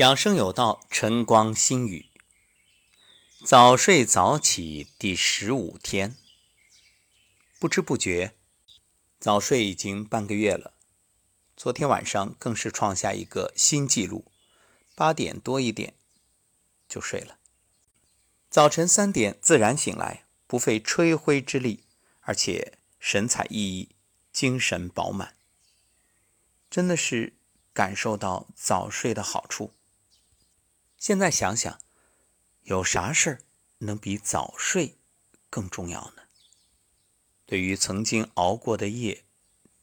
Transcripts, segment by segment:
养生有道，晨光心语。早睡早起第十五天，不知不觉，早睡已经半个月了。昨天晚上更是创下一个新纪录，八点多一点就睡了。早晨三点自然醒来，不费吹灰之力，而且神采奕奕，精神饱满，真的是感受到早睡的好处。现在想想，有啥事儿能比早睡更重要呢？对于曾经熬过的夜，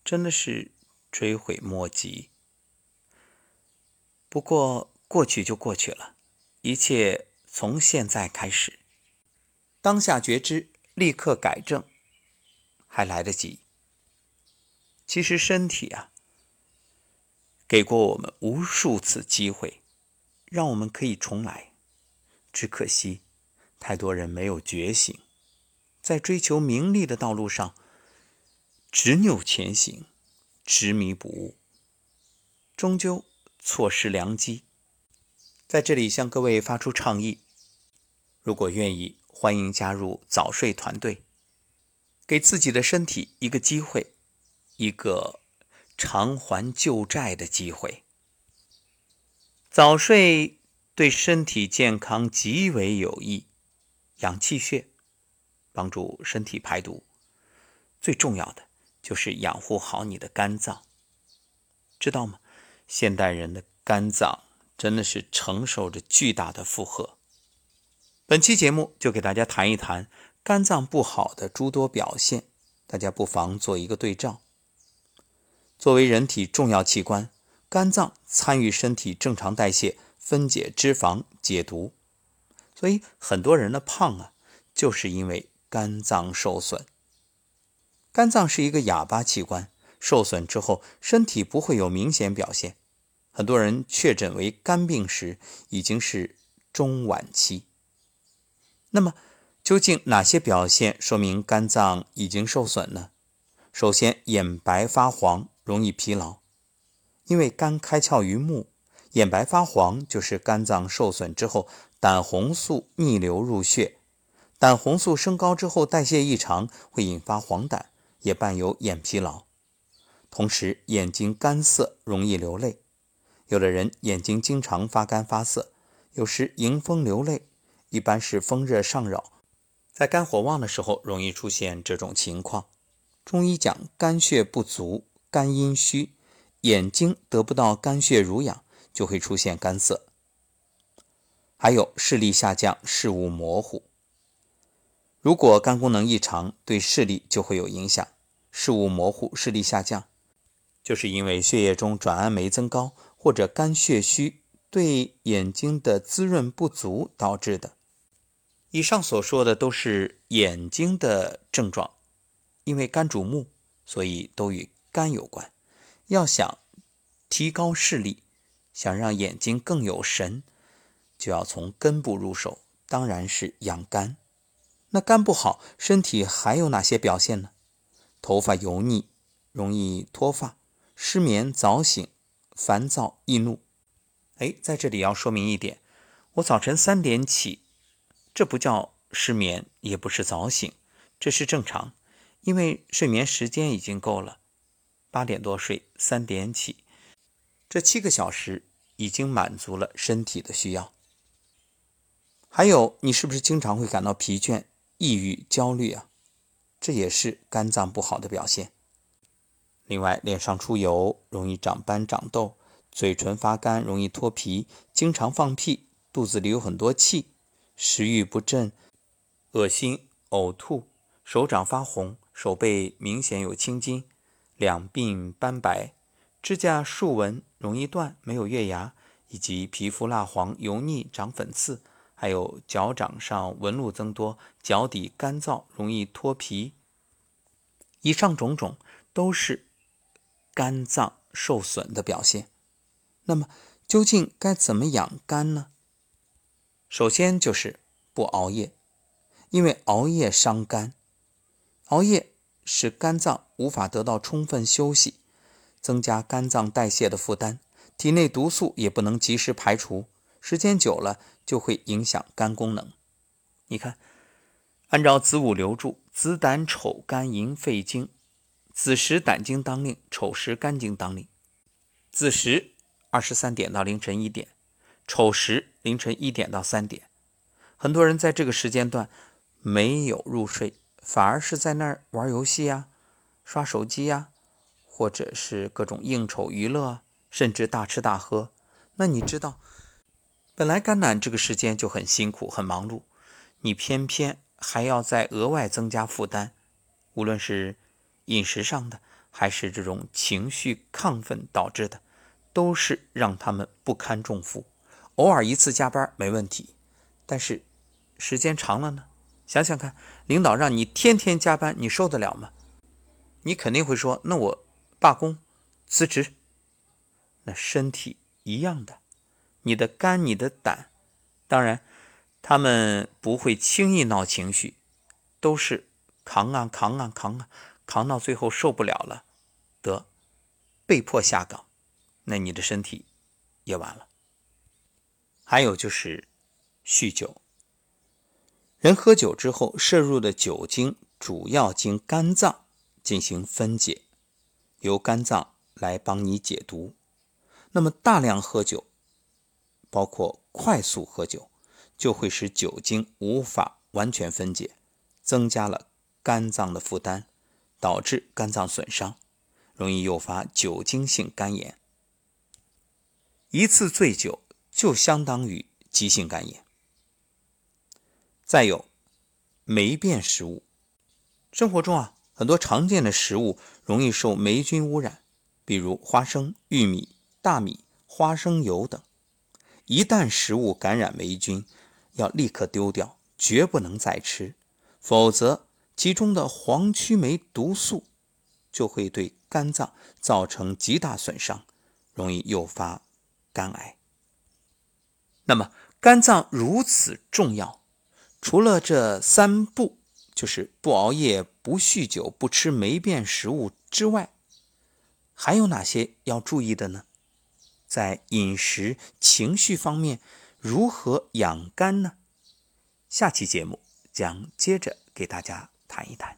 真的是追悔莫及。不过过去就过去了，一切从现在开始，当下觉知，立刻改正，还来得及。其实身体啊，给过我们无数次机会。让我们可以重来，只可惜太多人没有觉醒，在追求名利的道路上执拗前行，执迷不悟，终究错失良机。在这里向各位发出倡议：如果愿意，欢迎加入早睡团队，给自己的身体一个机会，一个偿还旧债的机会。早睡对身体健康极为有益，养气血，帮助身体排毒。最重要的就是养护好你的肝脏，知道吗？现代人的肝脏真的是承受着巨大的负荷。本期节目就给大家谈一谈肝脏不好的诸多表现，大家不妨做一个对照。作为人体重要器官。肝脏参与身体正常代谢、分解脂肪、解毒，所以很多人的胖啊，就是因为肝脏受损。肝脏是一个哑巴器官，受损之后身体不会有明显表现。很多人确诊为肝病时，已经是中晚期。那么，究竟哪些表现说明肝脏已经受损呢？首先，眼白发黄，容易疲劳。因为肝开窍于目，眼白发黄就是肝脏受损之后，胆红素逆流入血，胆红素升高之后代谢异常，会引发黄疸，也伴有眼疲劳。同时，眼睛干涩，容易流泪。有的人眼睛经常发干发涩，有时迎风流泪，一般是风热上扰，在肝火旺的时候容易出现这种情况。中医讲肝血不足，肝阴虚。眼睛得不到肝血濡养，就会出现干涩。还有视力下降、视物模糊。如果肝功能异常，对视力就会有影响，视物模糊、视力下降，就是因为血液中转氨酶增高或者肝血虚对眼睛的滋润不足导致的。以上所说的都是眼睛的症状，因为肝主目，所以都与肝有关。要想提高视力，想让眼睛更有神，就要从根部入手，当然是养肝。那肝不好，身体还有哪些表现呢？头发油腻，容易脱发，失眠、早醒、烦躁易怒。哎，在这里要说明一点，我早晨三点起，这不叫失眠，也不是早醒，这是正常，因为睡眠时间已经够了。八点多睡，三点起，这七个小时已经满足了身体的需要。还有，你是不是经常会感到疲倦、抑郁、焦虑啊？这也是肝脏不好的表现。另外，脸上出油，容易长斑长痘，嘴唇发干，容易脱皮，经常放屁，肚子里有很多气，食欲不振，恶心、呕吐，手掌发红，手背明显有青筋。两鬓斑白，指甲竖纹容易断，没有月牙，以及皮肤蜡黄、油腻、长粉刺，还有脚掌上纹路增多，脚底干燥，容易脱皮。以上种种都是肝脏受损的表现。那么，究竟该怎么养肝呢？首先就是不熬夜，因为熬夜伤肝，熬夜。使肝脏无法得到充分休息，增加肝脏代谢的负担，体内毒素也不能及时排除，时间久了就会影响肝功能。你看，按照子午流注，子胆丑肝寅肺经，子时胆经当令，丑时肝经当令。子时二十三点到凌晨一点，丑时凌晨一点到三点。很多人在这个时间段没有入睡，反而是在那儿玩游戏呀、刷手机呀，或者是各种应酬娱乐，甚至大吃大喝。那你知道，本来肝胆这个时间就很辛苦、很忙碌，你偏偏还要再额外增加负担，无论是饮食上的，还是这种情绪亢奋导致的，都是让他们不堪重负。偶尔一次加班没问题，但是。时间长了呢，想想看，领导让你天天加班，你受得了吗？你肯定会说：“那我罢工、辞职。”那身体一样的，你的肝、你的胆，当然他们不会轻易闹情绪，都是扛啊扛啊扛啊，扛到最后受不了了，得被迫下岗，那你的身体也完了。还有就是酗酒。人喝酒之后摄入的酒精主要经肝脏进行分解，由肝脏来帮你解毒。那么大量喝酒，包括快速喝酒，就会使酒精无法完全分解，增加了肝脏的负担，导致肝脏损伤，容易诱发酒精性肝炎。一次醉酒就相当于急性肝炎。再有霉变食物，生活中啊很多常见的食物容易受霉菌污染，比如花生、玉米、大米、花生油等。一旦食物感染霉菌，要立刻丢掉，绝不能再吃，否则其中的黄曲霉毒素就会对肝脏造成极大损伤，容易诱发肝癌。那么肝脏如此重要。除了这三不，就是不熬夜、不酗酒、不吃霉变食物之外，还有哪些要注意的呢？在饮食、情绪方面，如何养肝呢？下期节目将接着给大家谈一谈。